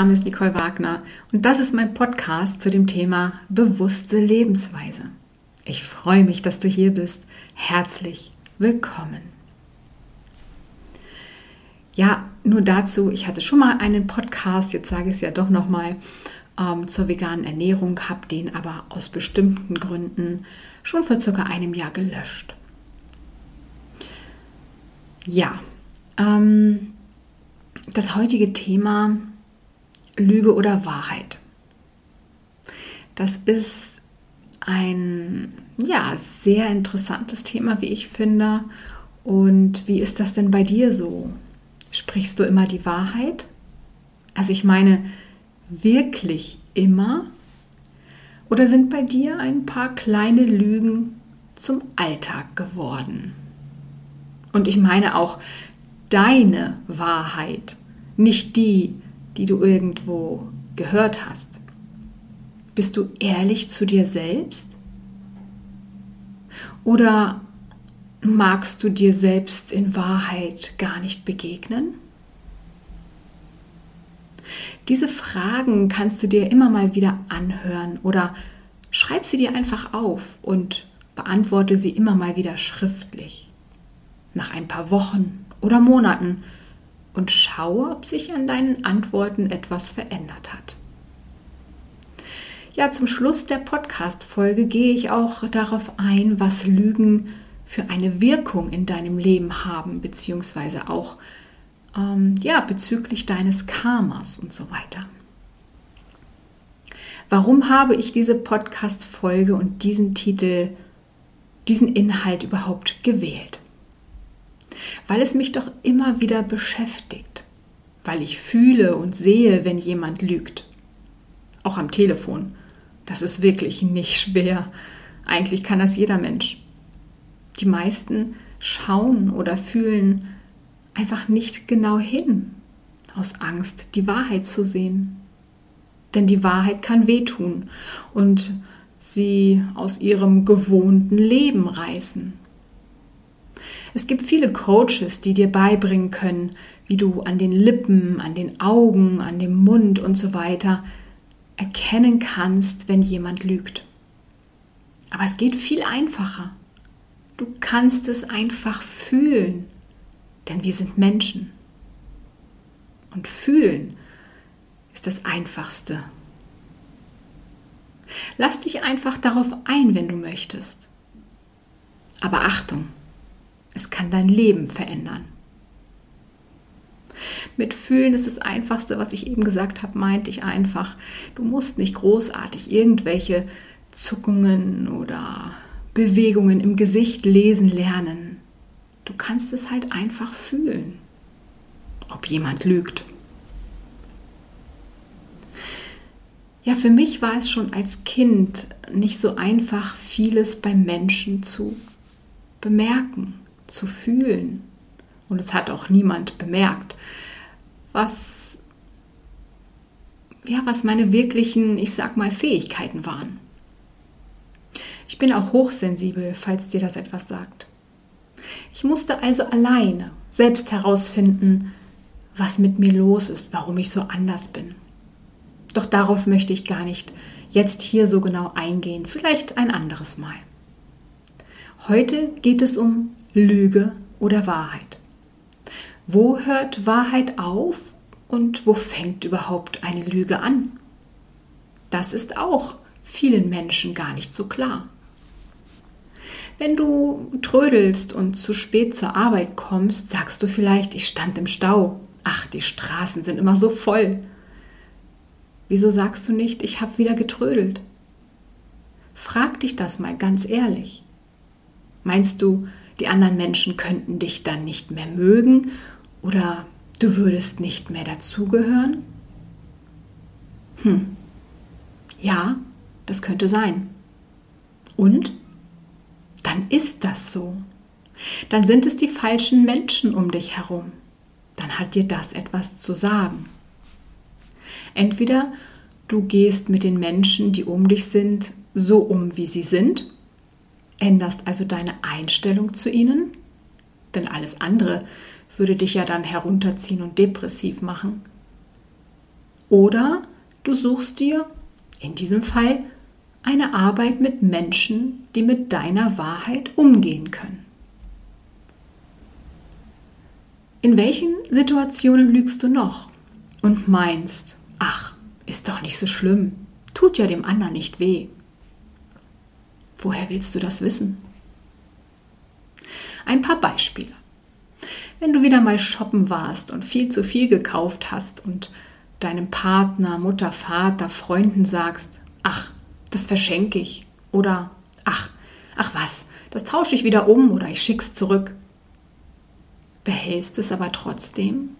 Name ist Nicole Wagner und das ist mein Podcast zu dem Thema bewusste Lebensweise. Ich freue mich, dass du hier bist. Herzlich willkommen. Ja, nur dazu, ich hatte schon mal einen Podcast, jetzt sage ich es ja doch nochmal, ähm, zur veganen Ernährung, habe den aber aus bestimmten Gründen schon vor circa einem Jahr gelöscht. Ja, ähm, das heutige Thema Lüge oder Wahrheit. Das ist ein ja, sehr interessantes Thema, wie ich finde. Und wie ist das denn bei dir so? Sprichst du immer die Wahrheit? Also ich meine, wirklich immer? Oder sind bei dir ein paar kleine Lügen zum Alltag geworden? Und ich meine auch deine Wahrheit, nicht die, die du irgendwo gehört hast. Bist du ehrlich zu dir selbst? Oder magst du dir selbst in Wahrheit gar nicht begegnen? Diese Fragen kannst du dir immer mal wieder anhören oder schreib sie dir einfach auf und beantworte sie immer mal wieder schriftlich. Nach ein paar Wochen oder Monaten und schaue, ob sich an deinen Antworten etwas verändert hat. Ja, zum Schluss der Podcast-Folge gehe ich auch darauf ein, was Lügen für eine Wirkung in deinem Leben haben, beziehungsweise auch ähm, ja, bezüglich deines Karmas und so weiter. Warum habe ich diese Podcast-Folge und diesen Titel, diesen Inhalt überhaupt gewählt? Weil es mich doch immer wieder beschäftigt, weil ich fühle und sehe, wenn jemand lügt. Auch am Telefon. Das ist wirklich nicht schwer. Eigentlich kann das jeder Mensch. Die meisten schauen oder fühlen einfach nicht genau hin, aus Angst, die Wahrheit zu sehen. Denn die Wahrheit kann wehtun und sie aus ihrem gewohnten Leben reißen. Es gibt viele Coaches, die dir beibringen können, wie du an den Lippen, an den Augen, an dem Mund und so weiter erkennen kannst, wenn jemand lügt. Aber es geht viel einfacher. Du kannst es einfach fühlen, denn wir sind Menschen. Und fühlen ist das Einfachste. Lass dich einfach darauf ein, wenn du möchtest. Aber Achtung, es kann dein Leben verändern. Mit Fühlen ist das Einfachste, was ich eben gesagt habe, meinte ich einfach, du musst nicht großartig irgendwelche Zuckungen oder Bewegungen im Gesicht lesen lernen. Du kannst es halt einfach fühlen, ob jemand lügt. Ja, für mich war es schon als Kind nicht so einfach, vieles beim Menschen zu bemerken, zu fühlen. Und es hat auch niemand bemerkt, was, ja, was meine wirklichen, ich sag mal, Fähigkeiten waren. Ich bin auch hochsensibel, falls dir das etwas sagt. Ich musste also alleine selbst herausfinden, was mit mir los ist, warum ich so anders bin. Doch darauf möchte ich gar nicht jetzt hier so genau eingehen, vielleicht ein anderes Mal. Heute geht es um Lüge oder Wahrheit. Wo hört Wahrheit auf und wo fängt überhaupt eine Lüge an? Das ist auch vielen Menschen gar nicht so klar. Wenn du trödelst und zu spät zur Arbeit kommst, sagst du vielleicht, ich stand im Stau. Ach, die Straßen sind immer so voll. Wieso sagst du nicht, ich habe wieder getrödelt? Frag dich das mal ganz ehrlich. Meinst du, die anderen Menschen könnten dich dann nicht mehr mögen oder du würdest nicht mehr dazugehören? Hm. Ja, das könnte sein. Und? Dann ist das so. Dann sind es die falschen Menschen um dich herum. Dann hat dir das etwas zu sagen. Entweder du gehst mit den Menschen, die um dich sind, so um, wie sie sind, änderst also deine Einstellung zu ihnen, denn alles andere würde dich ja dann herunterziehen und depressiv machen. Oder du suchst dir, in diesem Fall, eine Arbeit mit Menschen, die mit deiner Wahrheit umgehen können. In welchen Situationen lügst du noch und meinst, ach, ist doch nicht so schlimm, tut ja dem anderen nicht weh? Woher willst du das wissen? Ein paar Beispiele. Wenn du wieder mal shoppen warst und viel zu viel gekauft hast und deinem Partner, Mutter, Vater, Freunden sagst, ach, das verschenke ich oder ach, ach was, das tausche ich wieder um oder ich schick's zurück. Behältst es aber trotzdem,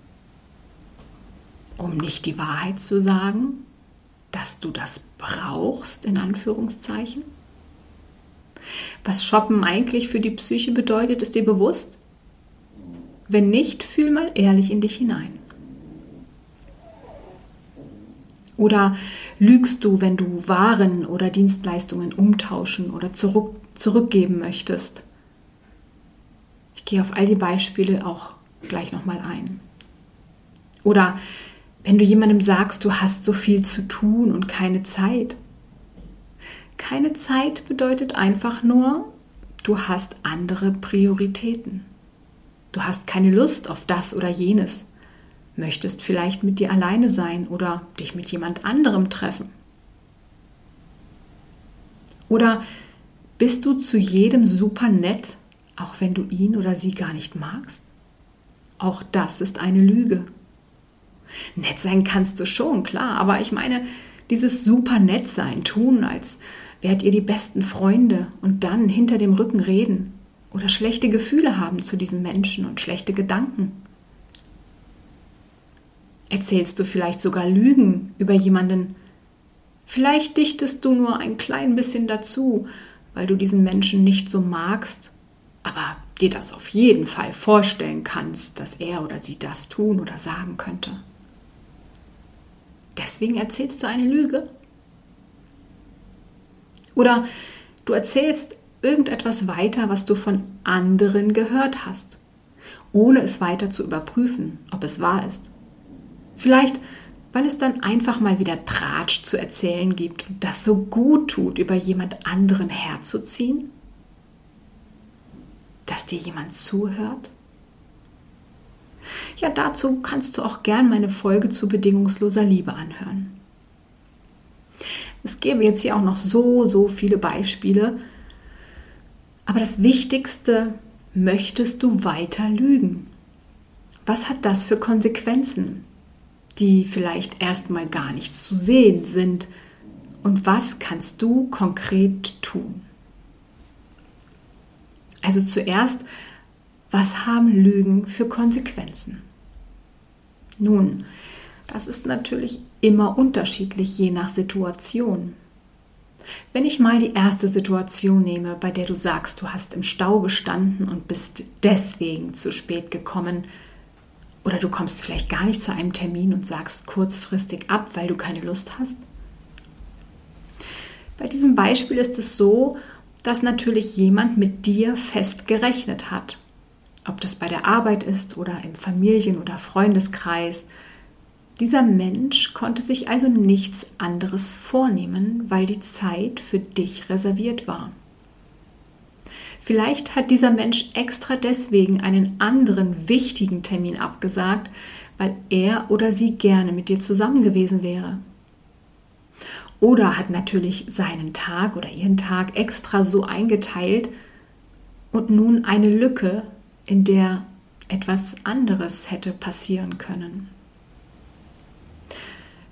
um nicht die Wahrheit zu sagen, dass du das brauchst, in Anführungszeichen? Was Shoppen eigentlich für die Psyche bedeutet, ist dir bewusst? Wenn nicht, fühl mal ehrlich in dich hinein. Oder lügst du, wenn du Waren oder Dienstleistungen umtauschen oder zurück, zurückgeben möchtest? Ich gehe auf all die Beispiele auch gleich nochmal ein. Oder wenn du jemandem sagst, du hast so viel zu tun und keine Zeit. Keine Zeit bedeutet einfach nur, du hast andere Prioritäten. Du hast keine Lust auf das oder jenes, möchtest vielleicht mit dir alleine sein oder dich mit jemand anderem treffen. Oder bist du zu jedem super nett, auch wenn du ihn oder sie gar nicht magst? Auch das ist eine Lüge. Nett sein kannst du schon, klar, aber ich meine, dieses super nett sein, tun, als wärt ihr die besten Freunde und dann hinter dem Rücken reden, oder schlechte Gefühle haben zu diesen Menschen und schlechte Gedanken? Erzählst du vielleicht sogar Lügen über jemanden? Vielleicht dichtest du nur ein klein bisschen dazu, weil du diesen Menschen nicht so magst, aber dir das auf jeden Fall vorstellen kannst, dass er oder sie das tun oder sagen könnte. Deswegen erzählst du eine Lüge? Oder du erzählst irgendetwas weiter, was du von anderen gehört hast, ohne es weiter zu überprüfen, ob es wahr ist. Vielleicht, weil es dann einfach mal wieder Tratsch zu erzählen gibt und das so gut tut, über jemand anderen herzuziehen? Dass dir jemand zuhört? Ja, dazu kannst du auch gern meine Folge zu bedingungsloser Liebe anhören. Es gäbe jetzt hier auch noch so, so viele Beispiele, aber das Wichtigste, möchtest du weiter lügen? Was hat das für Konsequenzen, die vielleicht erstmal gar nicht zu sehen sind? Und was kannst du konkret tun? Also zuerst, was haben Lügen für Konsequenzen? Nun, das ist natürlich immer unterschiedlich je nach Situation. Wenn ich mal die erste Situation nehme, bei der du sagst, du hast im Stau gestanden und bist deswegen zu spät gekommen, oder du kommst vielleicht gar nicht zu einem Termin und sagst kurzfristig ab, weil du keine Lust hast. Bei diesem Beispiel ist es so, dass natürlich jemand mit dir fest gerechnet hat. Ob das bei der Arbeit ist oder im Familien- oder Freundeskreis, dieser Mensch konnte sich also nichts anderes vornehmen, weil die Zeit für dich reserviert war. Vielleicht hat dieser Mensch extra deswegen einen anderen wichtigen Termin abgesagt, weil er oder sie gerne mit dir zusammen gewesen wäre. Oder hat natürlich seinen Tag oder ihren Tag extra so eingeteilt und nun eine Lücke, in der etwas anderes hätte passieren können.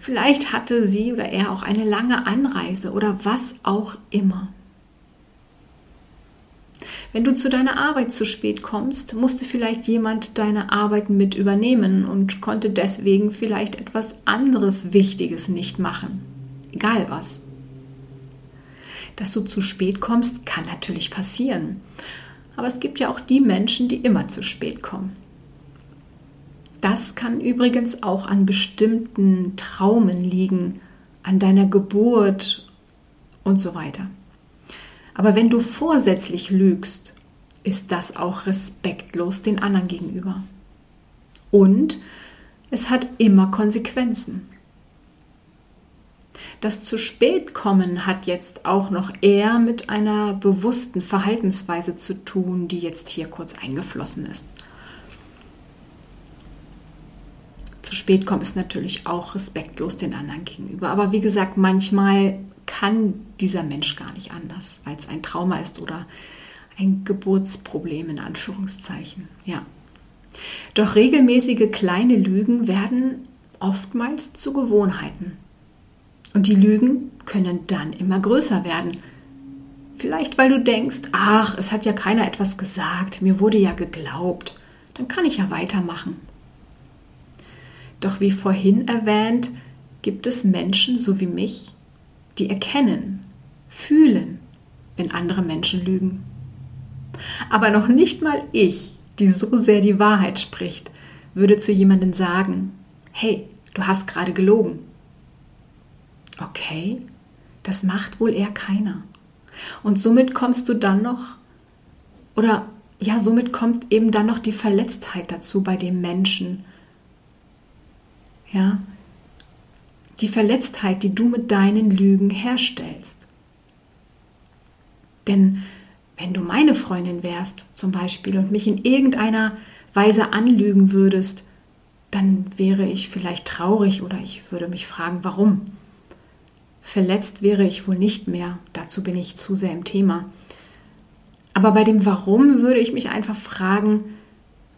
Vielleicht hatte sie oder er auch eine lange Anreise oder was auch immer. Wenn du zu deiner Arbeit zu spät kommst, musste vielleicht jemand deine Arbeit mit übernehmen und konnte deswegen vielleicht etwas anderes Wichtiges nicht machen. Egal was. Dass du zu spät kommst, kann natürlich passieren. Aber es gibt ja auch die Menschen, die immer zu spät kommen. Das kann übrigens auch an bestimmten Traumen liegen, an deiner Geburt und so weiter. Aber wenn du vorsätzlich lügst, ist das auch respektlos den anderen gegenüber. Und es hat immer Konsequenzen. Das zu spät kommen hat jetzt auch noch eher mit einer bewussten Verhaltensweise zu tun, die jetzt hier kurz eingeflossen ist. Zu spät kommen ist natürlich auch respektlos den anderen gegenüber. Aber wie gesagt, manchmal kann dieser Mensch gar nicht anders, weil es ein Trauma ist oder ein Geburtsproblem in Anführungszeichen. Ja. Doch regelmäßige kleine Lügen werden oftmals zu Gewohnheiten. Und die Lügen können dann immer größer werden. Vielleicht weil du denkst, ach, es hat ja keiner etwas gesagt, mir wurde ja geglaubt, dann kann ich ja weitermachen. Doch wie vorhin erwähnt, gibt es Menschen so wie mich, die erkennen, fühlen, wenn andere Menschen lügen. Aber noch nicht mal ich, die so sehr die Wahrheit spricht, würde zu jemandem sagen, hey, du hast gerade gelogen. Okay, das macht wohl eher keiner. Und somit kommst du dann noch, oder ja, somit kommt eben dann noch die Verletztheit dazu bei dem Menschen. Ja, die Verletztheit, die du mit deinen Lügen herstellst. Denn wenn du meine Freundin wärst zum Beispiel und mich in irgendeiner Weise anlügen würdest, dann wäre ich vielleicht traurig oder ich würde mich fragen, warum. Verletzt wäre ich wohl nicht mehr, dazu bin ich zu sehr im Thema. Aber bei dem Warum würde ich mich einfach fragen,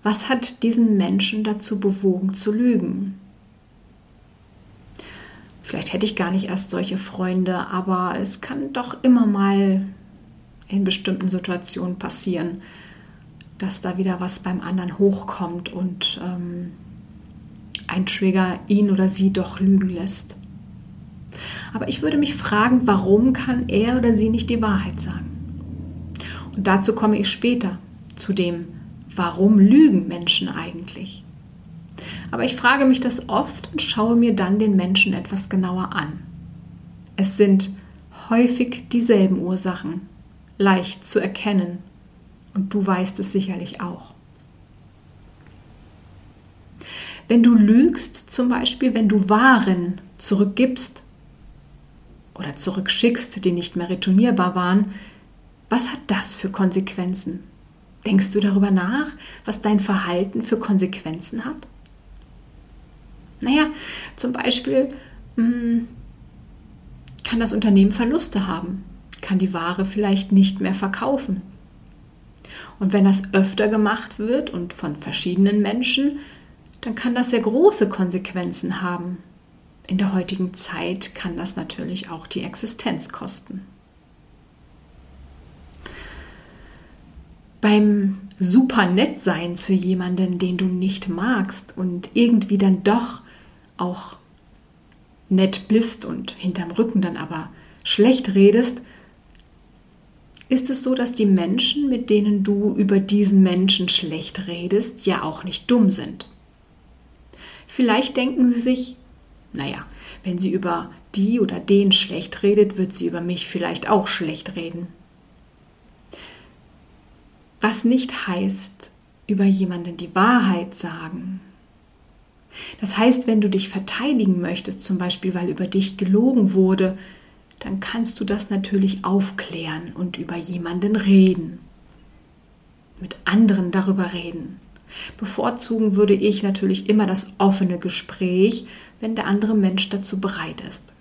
was hat diesen Menschen dazu bewogen zu lügen? Vielleicht hätte ich gar nicht erst solche Freunde, aber es kann doch immer mal in bestimmten Situationen passieren, dass da wieder was beim anderen hochkommt und ähm, ein Trigger ihn oder sie doch lügen lässt. Aber ich würde mich fragen, warum kann er oder sie nicht die Wahrheit sagen? Und dazu komme ich später, zu dem, warum lügen Menschen eigentlich? Aber ich frage mich das oft und schaue mir dann den Menschen etwas genauer an. Es sind häufig dieselben Ursachen, leicht zu erkennen. Und du weißt es sicherlich auch. Wenn du lügst, zum Beispiel, wenn du Waren zurückgibst oder zurückschickst, die nicht mehr retournierbar waren, was hat das für Konsequenzen? Denkst du darüber nach, was dein Verhalten für Konsequenzen hat? Naja, zum Beispiel mh, hm, kann das Unternehmen Verluste haben kann die Ware vielleicht nicht mehr verkaufen. Und wenn das öfter gemacht wird und von verschiedenen Menschen, dann kann das sehr große Konsequenzen haben. In der heutigen Zeit kann das natürlich auch die Existenz kosten. Beim super nett sein zu jemandem, den du nicht magst und irgendwie dann doch auch nett bist und hinterm Rücken dann aber schlecht redest, ist es so, dass die Menschen, mit denen du über diesen Menschen schlecht redest, ja auch nicht dumm sind. Vielleicht denken sie sich, naja, wenn sie über die oder den schlecht redet, wird sie über mich vielleicht auch schlecht reden. Was nicht heißt, über jemanden die Wahrheit sagen. Das heißt, wenn du dich verteidigen möchtest, zum Beispiel weil über dich gelogen wurde, dann kannst du das natürlich aufklären und über jemanden reden. Mit anderen darüber reden. Bevorzugen würde ich natürlich immer das offene Gespräch, wenn der andere Mensch dazu bereit ist.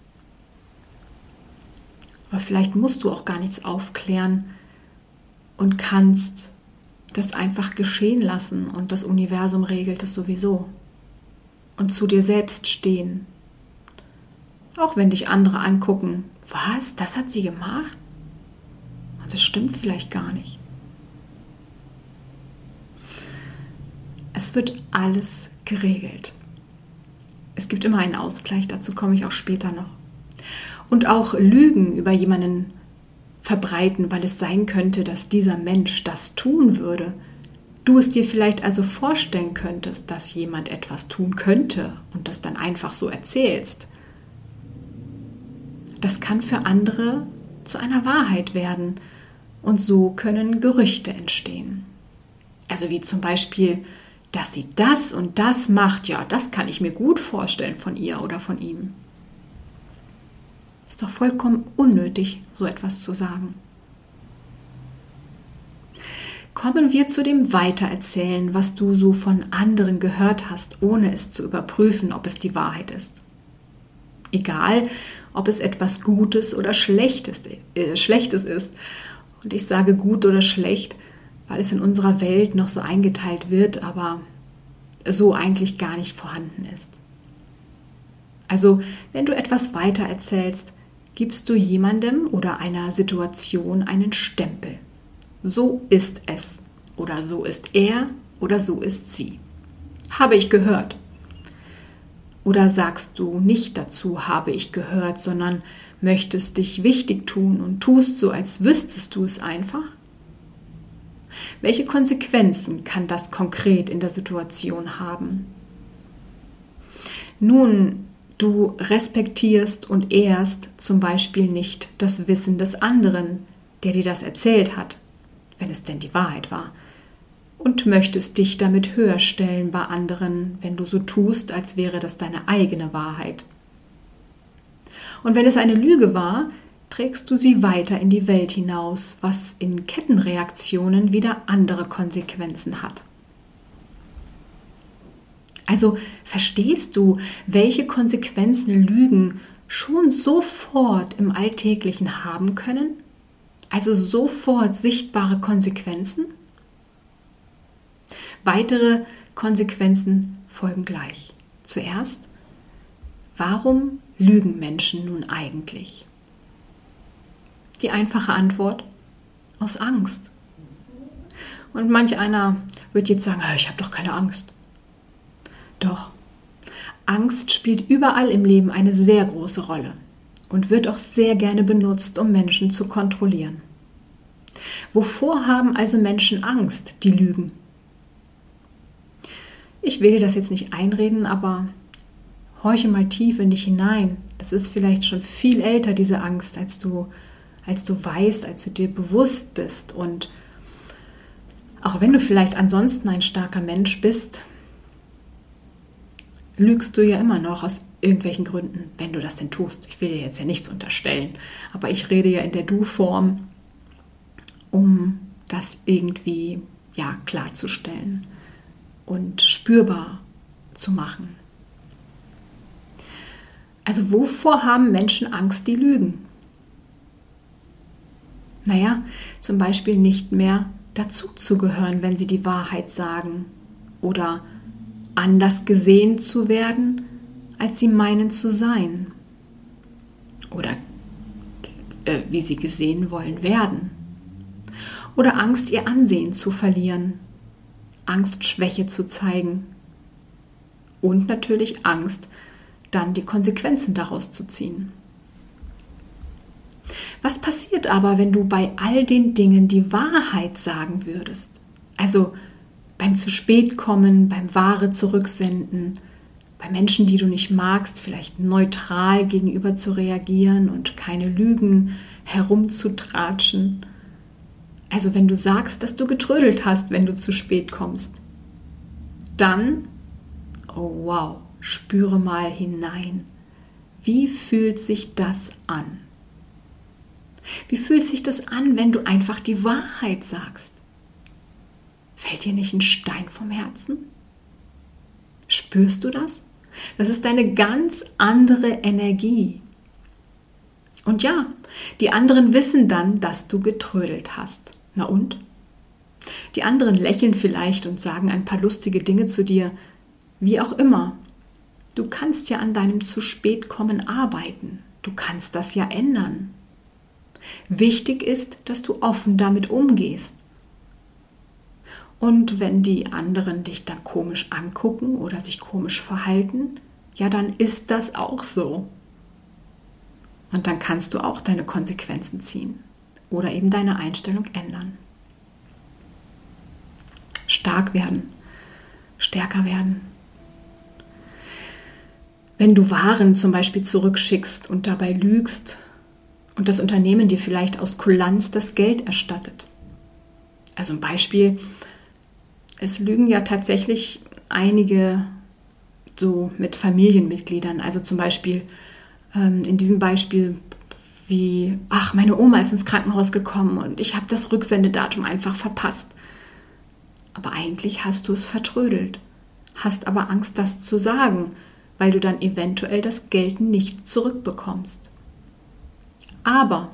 Aber vielleicht musst du auch gar nichts aufklären und kannst das einfach geschehen lassen und das Universum regelt es sowieso. Und zu dir selbst stehen. Auch wenn dich andere angucken, was, das hat sie gemacht? Das stimmt vielleicht gar nicht. Es wird alles geregelt. Es gibt immer einen Ausgleich, dazu komme ich auch später noch. Und auch Lügen über jemanden verbreiten, weil es sein könnte, dass dieser Mensch das tun würde. Du es dir vielleicht also vorstellen könntest, dass jemand etwas tun könnte und das dann einfach so erzählst das kann für andere zu einer Wahrheit werden und so können Gerüchte entstehen. Also wie zum Beispiel, dass sie das und das macht, ja, das kann ich mir gut vorstellen von ihr oder von ihm. Ist doch vollkommen unnötig, so etwas zu sagen. Kommen wir zu dem Weitererzählen, was du so von anderen gehört hast, ohne es zu überprüfen, ob es die Wahrheit ist. Egal, ob es etwas Gutes oder Schlechtes, äh, Schlechtes ist. Und ich sage gut oder schlecht, weil es in unserer Welt noch so eingeteilt wird, aber so eigentlich gar nicht vorhanden ist. Also, wenn du etwas weiter erzählst, gibst du jemandem oder einer Situation einen Stempel. So ist es oder so ist er oder so ist sie. Habe ich gehört. Oder sagst du nicht dazu, habe ich gehört, sondern möchtest dich wichtig tun und tust so, als wüsstest du es einfach? Welche Konsequenzen kann das konkret in der Situation haben? Nun, du respektierst und ehrst zum Beispiel nicht das Wissen des anderen, der dir das erzählt hat, wenn es denn die Wahrheit war, und möchtest dich damit höher stellen bei anderen, wenn du so tust, als wäre das deine eigene Wahrheit. Und wenn es eine Lüge war, trägst du sie weiter in die Welt hinaus, was in Kettenreaktionen wieder andere Konsequenzen hat. Also verstehst du, welche Konsequenzen Lügen schon sofort im Alltäglichen haben können? Also sofort sichtbare Konsequenzen? Weitere Konsequenzen folgen gleich. Zuerst, warum lügen Menschen nun eigentlich? Die einfache Antwort, aus Angst. Und manch einer wird jetzt sagen, ich habe doch keine Angst. Doch, Angst spielt überall im Leben eine sehr große Rolle und wird auch sehr gerne benutzt, um Menschen zu kontrollieren. Wovor haben also Menschen Angst, die lügen? Ich will dir das jetzt nicht einreden, aber horche mal tief in dich hinein. Das ist vielleicht schon viel älter, diese Angst, als du als du weißt, als du dir bewusst bist. Und auch wenn du vielleicht ansonsten ein starker Mensch bist, lügst du ja immer noch aus irgendwelchen Gründen, wenn du das denn tust. Ich will dir jetzt ja nichts unterstellen, aber ich rede ja in der Du-Form, um das irgendwie ja klarzustellen und spürbar zu machen. Also wovor haben Menschen Angst, die lügen? Naja, zum Beispiel nicht mehr dazuzugehören, wenn sie die Wahrheit sagen oder anders gesehen zu werden, als sie meinen zu sein oder äh, wie sie gesehen wollen werden oder Angst, ihr Ansehen zu verlieren, Angst, Schwäche zu zeigen und natürlich Angst, dann die Konsequenzen daraus zu ziehen. Was passiert aber, wenn du bei all den Dingen die Wahrheit sagen würdest? Also beim zu spät kommen, beim Ware zurücksenden, bei Menschen, die du nicht magst, vielleicht neutral gegenüber zu reagieren und keine Lügen herumzutratschen. Also wenn du sagst, dass du getrödelt hast, wenn du zu spät kommst, dann, oh wow, spüre mal hinein. Wie fühlt sich das an? Wie fühlt sich das an, wenn du einfach die Wahrheit sagst? Fällt dir nicht ein Stein vom Herzen? Spürst du das? Das ist eine ganz andere Energie. Und ja, die anderen wissen dann, dass du getrödelt hast. Na und? Die anderen lächeln vielleicht und sagen ein paar lustige Dinge zu dir, wie auch immer. Du kannst ja an deinem zu spät kommen arbeiten. Du kannst das ja ändern. Wichtig ist, dass du offen damit umgehst. Und wenn die anderen dich dann komisch angucken oder sich komisch verhalten, ja, dann ist das auch so. Und dann kannst du auch deine Konsequenzen ziehen oder eben deine Einstellung ändern. Stark werden, stärker werden. Wenn du Waren zum Beispiel zurückschickst und dabei lügst und das Unternehmen dir vielleicht aus Kulanz das Geld erstattet. Also ein Beispiel, es lügen ja tatsächlich einige so mit Familienmitgliedern. Also zum Beispiel ähm, in diesem Beispiel wie, ach, meine Oma ist ins Krankenhaus gekommen und ich habe das Rücksendedatum einfach verpasst. Aber eigentlich hast du es vertrödelt, hast aber Angst, das zu sagen, weil du dann eventuell das Geld nicht zurückbekommst. Aber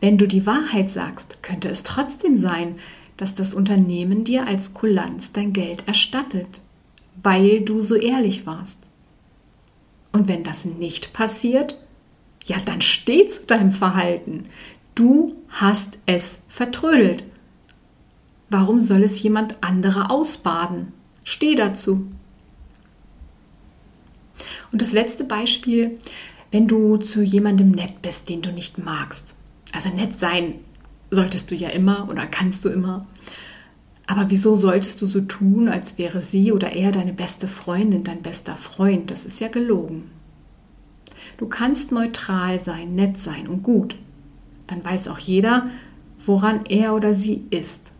wenn du die Wahrheit sagst, könnte es trotzdem sein, dass das Unternehmen dir als Kulanz dein Geld erstattet, weil du so ehrlich warst. Und wenn das nicht passiert, ja, dann steh zu deinem Verhalten. Du hast es vertrödelt. Warum soll es jemand anderer ausbaden? Steh dazu. Und das letzte Beispiel, wenn du zu jemandem nett bist, den du nicht magst. Also nett sein solltest du ja immer oder kannst du immer. Aber wieso solltest du so tun, als wäre sie oder er deine beste Freundin, dein bester Freund? Das ist ja gelogen. Du kannst neutral sein, nett sein und gut. Dann weiß auch jeder, woran er oder sie ist.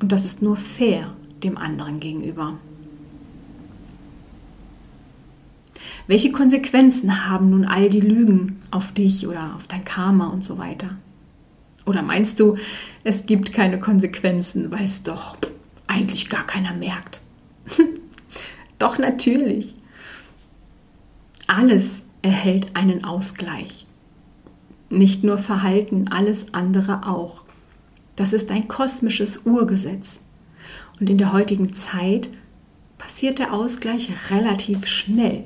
Und das ist nur fair dem anderen gegenüber. Welche Konsequenzen haben nun all die Lügen auf dich oder auf dein Karma und so weiter? Oder meinst du, es gibt keine Konsequenzen, weil es doch eigentlich gar keiner merkt? doch natürlich. Alles erhält einen Ausgleich. Nicht nur Verhalten, alles andere auch. Das ist ein kosmisches Urgesetz. Und in der heutigen Zeit passiert der Ausgleich relativ schnell.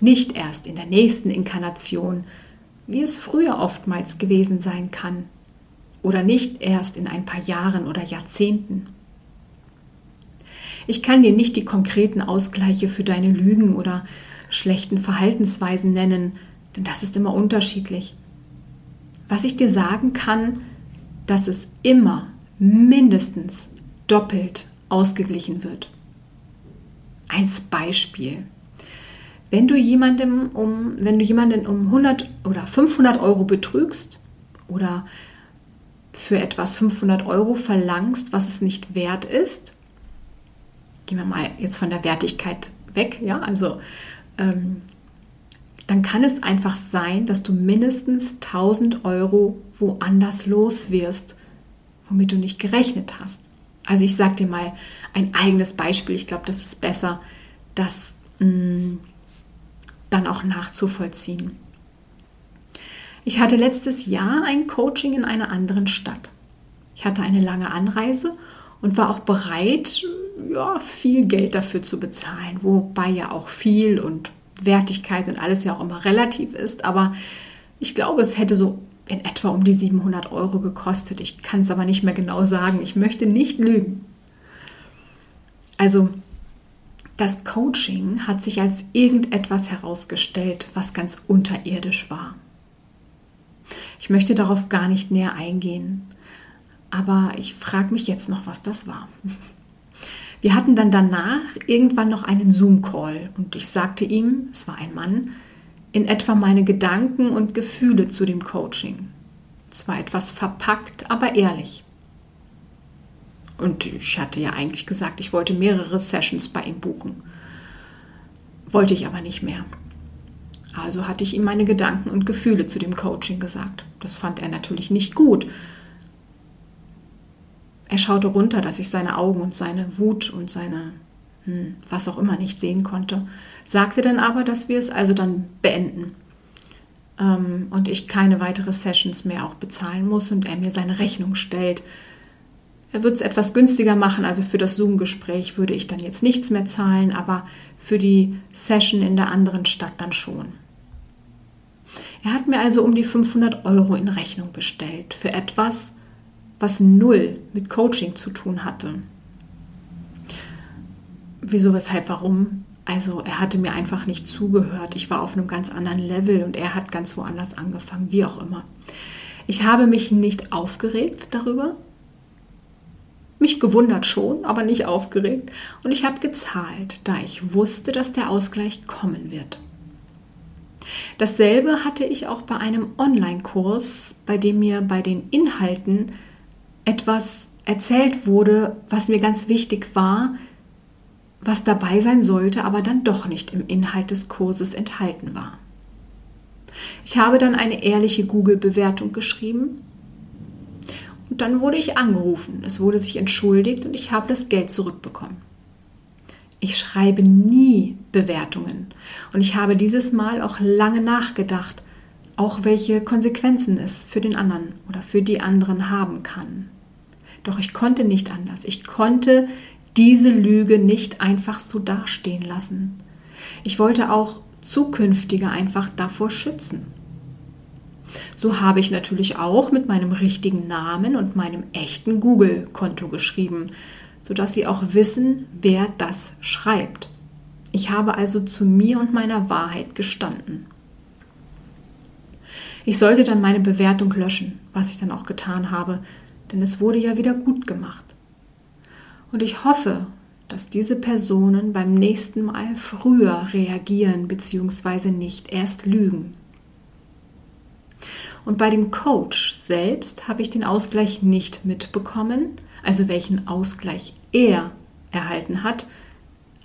Nicht erst in der nächsten Inkarnation, wie es früher oftmals gewesen sein kann. Oder nicht erst in ein paar Jahren oder Jahrzehnten. Ich kann dir nicht die konkreten Ausgleiche für deine Lügen oder schlechten Verhaltensweisen nennen, denn das ist immer unterschiedlich. Was ich dir sagen kann, dass es immer mindestens doppelt ausgeglichen wird. Ein Beispiel. Wenn du jemandem um, wenn du jemanden um 100 oder 500 Euro betrügst oder für etwas 500 Euro verlangst, was es nicht wert ist, gehen wir mal jetzt von der Wertigkeit weg, ja, also ähm, dann kann es einfach sein, dass du mindestens 1000 Euro woanders los wirst, womit du nicht gerechnet hast. Also ich sage dir mal ein eigenes Beispiel. Ich glaube, das ist besser, das mh, mm, dann auch nachzuvollziehen. Ich hatte letztes Jahr ein Coaching in einer anderen Stadt. Ich hatte eine lange Anreise und war auch bereit, ja, viel Geld dafür zu bezahlen, wobei ja auch viel und Wertigkeit und alles ja auch immer relativ ist. Aber ich glaube, es hätte so in etwa um die 700 Euro gekostet. Ich kann es aber nicht mehr genau sagen. Ich möchte nicht lügen. Also das Coaching hat sich als irgendetwas herausgestellt, was ganz unterirdisch war. Ich möchte darauf gar nicht näher eingehen, aber ich frage mich jetzt noch, was das war. Wir hatten dann danach irgendwann noch einen Zoom-Call und ich sagte ihm, es war ein Mann, in etwa meine Gedanken und Gefühle zu dem Coaching. Zwar etwas verpackt, aber ehrlich. Und ich hatte ja eigentlich gesagt, ich wollte mehrere Sessions bei ihm buchen. Wollte ich aber nicht mehr. Also hatte ich ihm meine Gedanken und Gefühle zu dem Coaching gesagt. Das fand er natürlich nicht gut er schaute runter, dass ich seine Augen und seine Wut und seine hm, was auch immer nicht sehen konnte, sagte dann aber, dass wir es also dann beenden ähm, und ich keine weitere Sessions mehr auch bezahlen muss und er mir seine Rechnung stellt. Er wird es etwas günstiger machen, also für das Zoom-Gespräch würde ich dann jetzt nichts mehr zahlen, aber für die Session in der anderen Stadt dann schon. Er hat mir also um die 500 Euro in Rechnung gestellt für etwas, was null mit Coaching zu tun hatte. Wieso, weshalb, warum? Also er hatte mir einfach nicht zugehört. Ich war auf einem ganz anderen Level und er hat ganz woanders angefangen, wie auch immer. Ich habe mich nicht aufgeregt darüber. Mich gewundert schon, aber nicht aufgeregt. Und ich habe gezahlt, da ich wusste, dass der Ausgleich kommen wird. Dasselbe hatte ich auch bei einem Online-Kurs, bei dem mir bei den Inhalten etwas erzählt wurde, was mir ganz wichtig war, was dabei sein sollte, aber dann doch nicht im Inhalt des Kurses enthalten war. Ich habe dann eine ehrliche Google-Bewertung geschrieben und dann wurde ich angerufen. Es wurde sich entschuldigt und ich habe das Geld zurückbekommen. Ich schreibe nie Bewertungen und ich habe dieses Mal auch lange nachgedacht, auch welche Konsequenzen es für den anderen oder für die anderen haben kann. Doch ich konnte nicht anders. Ich konnte diese Lüge nicht einfach so dastehen lassen. Ich wollte auch zukünftige einfach davor schützen. So habe ich natürlich auch mit meinem richtigen Namen und meinem echten Google-Konto geschrieben, sodass Sie auch wissen, wer das schreibt. Ich habe also zu mir und meiner Wahrheit gestanden. Ich sollte dann meine Bewertung löschen, was ich dann auch getan habe, denn es wurde ja wieder gut gemacht. Und ich hoffe, dass diese Personen beim nächsten Mal früher reagieren bzw. nicht erst lügen. Und bei dem Coach selbst habe ich den Ausgleich nicht mitbekommen, also welchen Ausgleich er erhalten hat,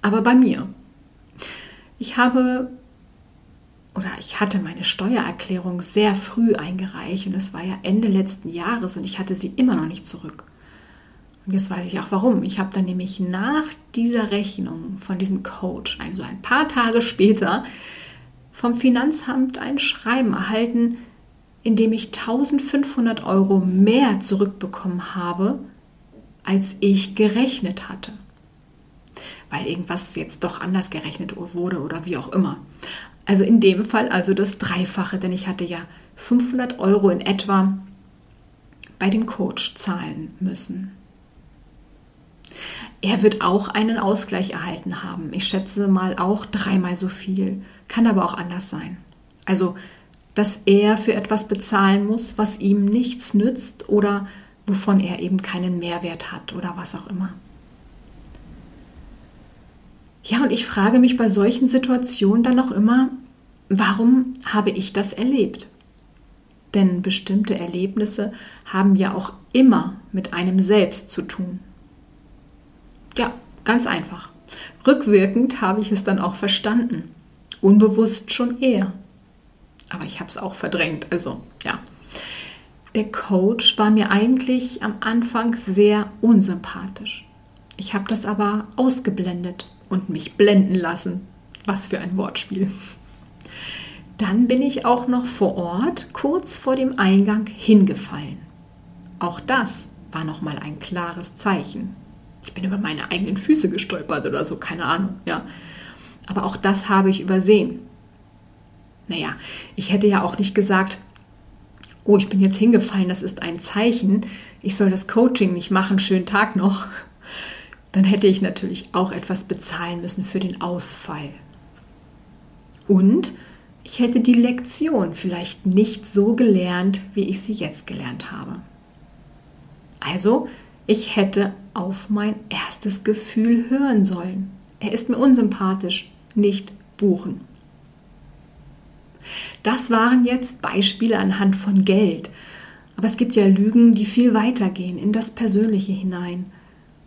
aber bei mir. Ich habe oder ich hatte meine Steuererklärung sehr früh eingereicht und es war ja Ende letzten Jahres und ich hatte sie immer noch nicht zurück. Und jetzt weiß ich auch warum. Ich habe dann nämlich nach dieser Rechnung von diesem Coach, also ein paar Tage später, vom Finanzamt ein Schreiben erhalten, in dem ich 1500 Euro mehr zurückbekommen habe, als ich gerechnet hatte. Weil irgendwas jetzt doch anders gerechnet wurde oder wie auch immer. Also in dem Fall also das Dreifache, denn ich hatte ja 500 Euro in etwa bei dem Coach zahlen müssen. Er wird auch einen Ausgleich erhalten haben. Ich schätze mal auch dreimal so viel. Kann aber auch anders sein. Also, dass er für etwas bezahlen muss, was ihm nichts nützt oder wovon er eben keinen Mehrwert hat oder was auch immer. Ja, und ich frage mich bei solchen Situationen dann auch immer, warum habe ich das erlebt? Denn bestimmte Erlebnisse haben ja auch immer mit einem selbst zu tun. Ja, ganz einfach. Rückwirkend habe ich es dann auch verstanden. Unbewusst schon eher. Aber ich habe es auch verdrängt. Also, ja. Der Coach war mir eigentlich am Anfang sehr unsympathisch. Ich habe das aber ausgeblendet und mich blenden lassen. Was für ein Wortspiel. Dann bin ich auch noch vor Ort kurz vor dem Eingang hingefallen. Auch das war noch mal ein klares Zeichen. Ich bin über meine eigenen Füße gestolpert oder so, keine Ahnung, ja. Aber auch das habe ich übersehen. Naja, ich hätte ja auch nicht gesagt, oh, ich bin jetzt hingefallen, das ist ein Zeichen, ich soll das Coaching nicht machen, schönen Tag noch dann hätte ich natürlich auch etwas bezahlen müssen für den Ausfall. Und ich hätte die Lektion vielleicht nicht so gelernt, wie ich sie jetzt gelernt habe. Also, ich hätte auf mein erstes Gefühl hören sollen. Er ist mir unsympathisch, nicht buchen. Das waren jetzt Beispiele anhand von Geld. Aber es gibt ja Lügen, die viel weiter gehen in das Persönliche hinein.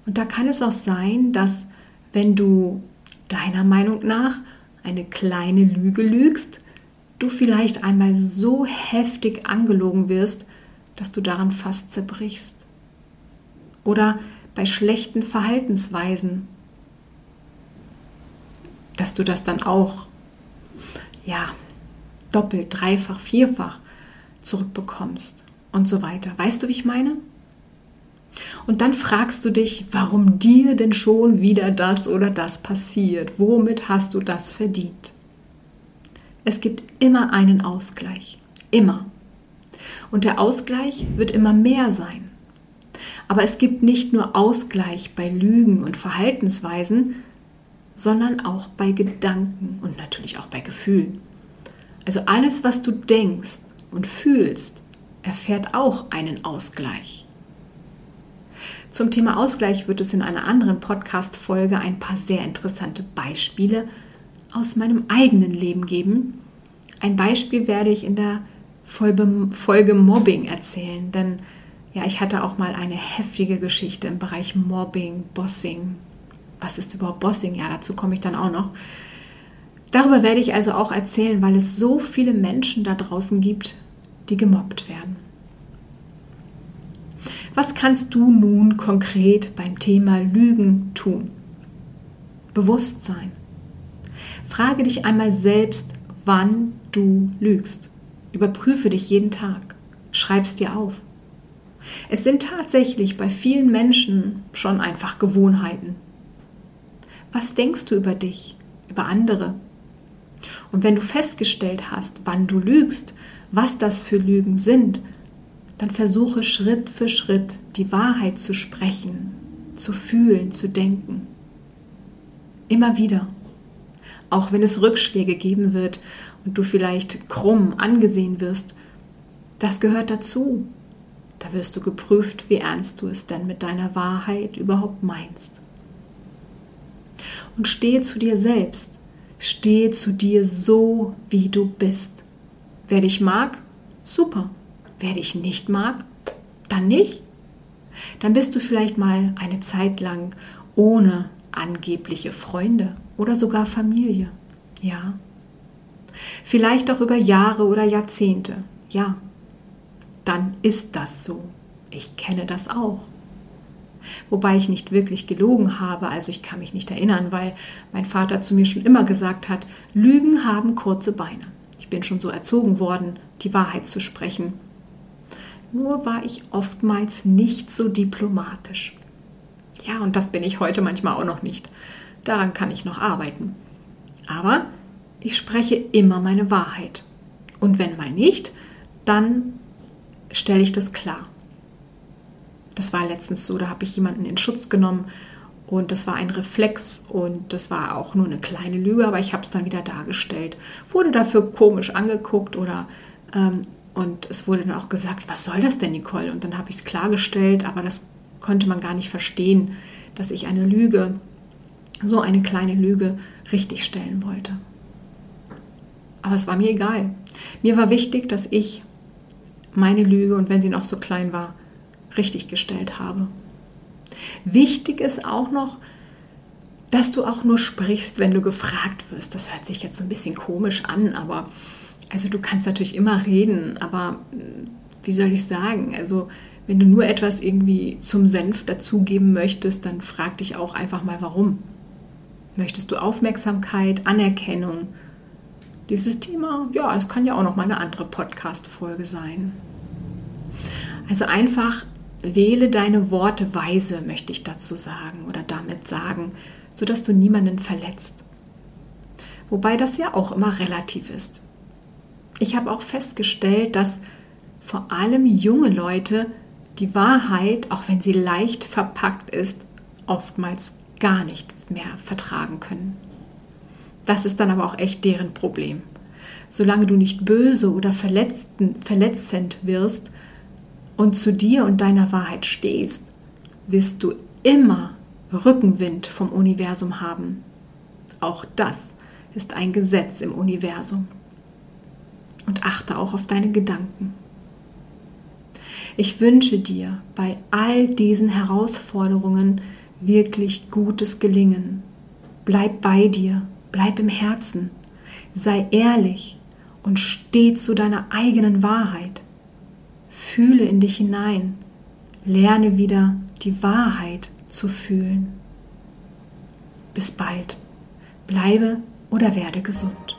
Und da kann es auch sein, dass wenn du deiner Meinung nach eine kleine Lüge lügst, du vielleicht einmal so heftig angelogen wirst, dass du daran fast zerbrichst. Oder bei schlechten Verhaltensweisen, dass du das dann auch, ja, doppelt, dreifach, vierfach zurückbekommst und so weiter. Weißt du, wie ich meine? Und dann fragst du dich, warum dir denn schon wieder das oder das passiert? Womit hast du das verdient? Es gibt immer einen Ausgleich. Immer. Und der Ausgleich wird immer mehr sein. Aber es gibt nicht nur Ausgleich bei Lügen und Verhaltensweisen, sondern auch bei Gedanken und natürlich auch bei Gefühlen. Also alles, was du denkst und fühlst, erfährt auch einen Ausgleich. Zum Thema Ausgleich wird es in einer anderen Podcast-Folge ein paar sehr interessante Beispiele aus meinem eigenen Leben geben. Ein Beispiel werde ich in der Folge Mobbing erzählen, denn ja, ich hatte auch mal eine heftige Geschichte im Bereich Mobbing, Bossing. Was ist überhaupt Bossing? Ja, dazu komme ich dann auch noch. Darüber werde ich also auch erzählen, weil es so viele Menschen da draußen gibt, die gemobbt werden. Was kannst du nun konkret beim Thema Lügen tun? Bewusstsein. Frage dich einmal selbst, wann du lügst. Überprüfe dich jeden Tag. Schreib es dir auf. Es sind tatsächlich bei vielen Menschen schon einfach Gewohnheiten. Was denkst du über dich, über andere? Und wenn du festgestellt hast, wann du lügst, was das für Lügen sind, dann versuche Schritt für Schritt die Wahrheit zu sprechen, zu fühlen, zu denken. Immer wieder. Auch wenn es Rückschläge geben wird und du vielleicht krumm angesehen wirst, das gehört dazu. Da wirst du geprüft, wie ernst du es denn mit deiner Wahrheit überhaupt meinst. Und stehe zu dir selbst. Stehe zu dir so, wie du bist. Wer dich mag, super. Wer dich nicht mag, dann nicht. Dann bist du vielleicht mal eine Zeit lang ohne angebliche Freunde oder sogar Familie. Ja. Vielleicht auch über Jahre oder Jahrzehnte. Ja. Dann ist das so. Ich kenne das auch. Wobei ich nicht wirklich gelogen habe, also ich kann mich nicht erinnern, weil mein Vater zu mir schon immer gesagt hat, Lügen haben kurze Beine. Ich bin schon so erzogen worden, die Wahrheit zu sprechen nur war ich oftmals nicht so diplomatisch. Ja, und das bin ich heute manchmal auch noch nicht. Daran kann ich noch arbeiten. Aber ich spreche immer meine Wahrheit. Und wenn mal nicht, dann stelle ich das klar. Das war letztens so, da habe ich jemanden in Schutz genommen und das war ein Reflex und das war auch nur eine kleine Lüge, aber ich habe es dann wieder dargestellt. Wurde dafür komisch angeguckt oder ähm, und es wurde dann auch gesagt, was soll das denn, Nicole? Und dann habe ich es klargestellt, aber das konnte man gar nicht verstehen, dass ich eine Lüge, so eine kleine Lüge, richtigstellen wollte. Aber es war mir egal. Mir war wichtig, dass ich meine Lüge, und wenn sie noch so klein war, richtiggestellt habe. Wichtig ist auch noch, dass du auch nur sprichst, wenn du gefragt wirst. Das hört sich jetzt so ein bisschen komisch an, aber also du kannst natürlich immer reden, aber hm, wie soll ich sagen? Also wenn du nur etwas irgendwie zum Senf dazugeben möchtest, dann frag dich auch einfach mal, warum. Möchtest du Aufmerksamkeit, Anerkennung? Dieses Thema, ja, es kann ja auch noch mal eine andere Podcast-Folge sein. Also einfach wähle deine Worte weise, möchte ich dazu sagen oder damit sagen, sodass du niemanden verletzt. Wobei das ja auch immer relativ ist ich habe auch festgestellt, dass vor allem junge Leute die Wahrheit, auch wenn sie leicht verpackt ist, oftmals gar nicht mehr vertragen können. Das ist dann aber auch echt deren Problem. Solange du nicht böse oder verletzend wirst und zu dir und deiner Wahrheit stehst, wirst du immer Rückenwind vom Universum haben. Auch das ist ein Gesetz im Universum und achte auch auf deine Gedanken. Ich wünsche dir bei all diesen Herausforderungen wirklich gutes Gelingen. Bleib bei dir, bleib im Herzen, sei ehrlich und steh zu deiner eigenen Wahrheit. Fühle in dich hinein, lerne wieder die Wahrheit zu fühlen. Bis bald, bleibe oder werde gesund.